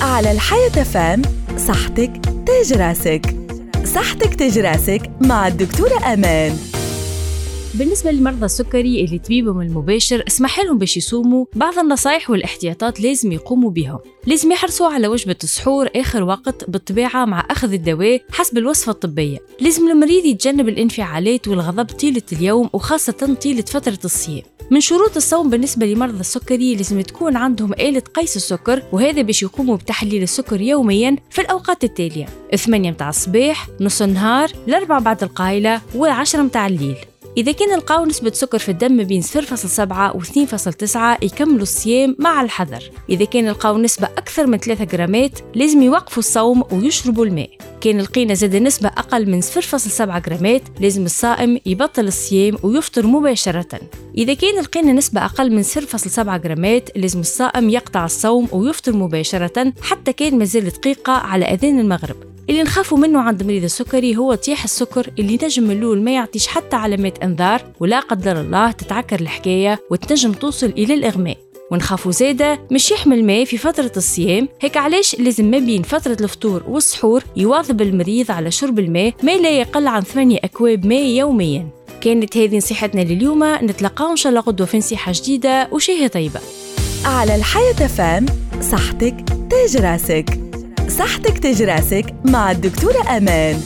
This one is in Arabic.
على الحياة FM صحتك تاج راسك. صحتك تاج راسك مع الدكتورة أمان. بالنسبة لمرضى السكري اللي طبيبهم المباشر اسمح لهم باش يصوموا. بعض النصائح والاحتياطات لازم يقوموا بهم لازم يحرصوا على وجبة السحور آخر وقت بالطبيعة مع أخذ الدواء حسب الوصفة الطبية. لازم المريض يتجنب الانفعالات والغضب طيلة اليوم وخاصة طيلة فترة الصيام. من شروط الصوم بالنسبة لمرضى السكري لازم تكون عندهم آلة قيس السكر وهذا باش يقوموا بتحليل السكر يوميا في الأوقات التالية. 8 متاع الصباح نص النهار الأربع بعد القايلة و10 متاع الليل. إذا كان لقاو نسبة سكر في الدم بين 0.7 و 2.9 يكملوا الصيام مع الحذر. إذا كان لقاو نسبة أكثر من 3 جرامات لازم يوقفوا الصوم ويشربوا الماء. كان لقينا زاد نسبة أقل من 0.7 جرامات لازم الصائم يبطل الصيام ويفطر مباشرة. إذا كان لقينا نسبة أقل من 0.7 جرامات لازم الصائم يقطع الصوم ويفطر مباشرة حتى كان مازال دقيقة على أذان المغرب. اللي نخافوا منه عند مريض السكري هو طيح السكر اللي نجم من الأول ما يعطيش حتى علامات أنذار ولا قدر الله تتعكر الحكاية وتنجم توصل إلى الإغماء. ونخافوا زادة مش يحمل ماء في فترة الصيام هيك علاش لازم ما بين فترة الفطور والسحور يواظب المريض على شرب الماء ما لا يقل عن 8 أكواب ماء يوميا. كانت هذه نصيحتنا لليوم نتلقاو إن شاء الله غدوة في نصيحة جديدة وشهية طيبة. على الحياة فام صحتك تاج راسك. صحتك تاج راسك مع الدكتورة أمان.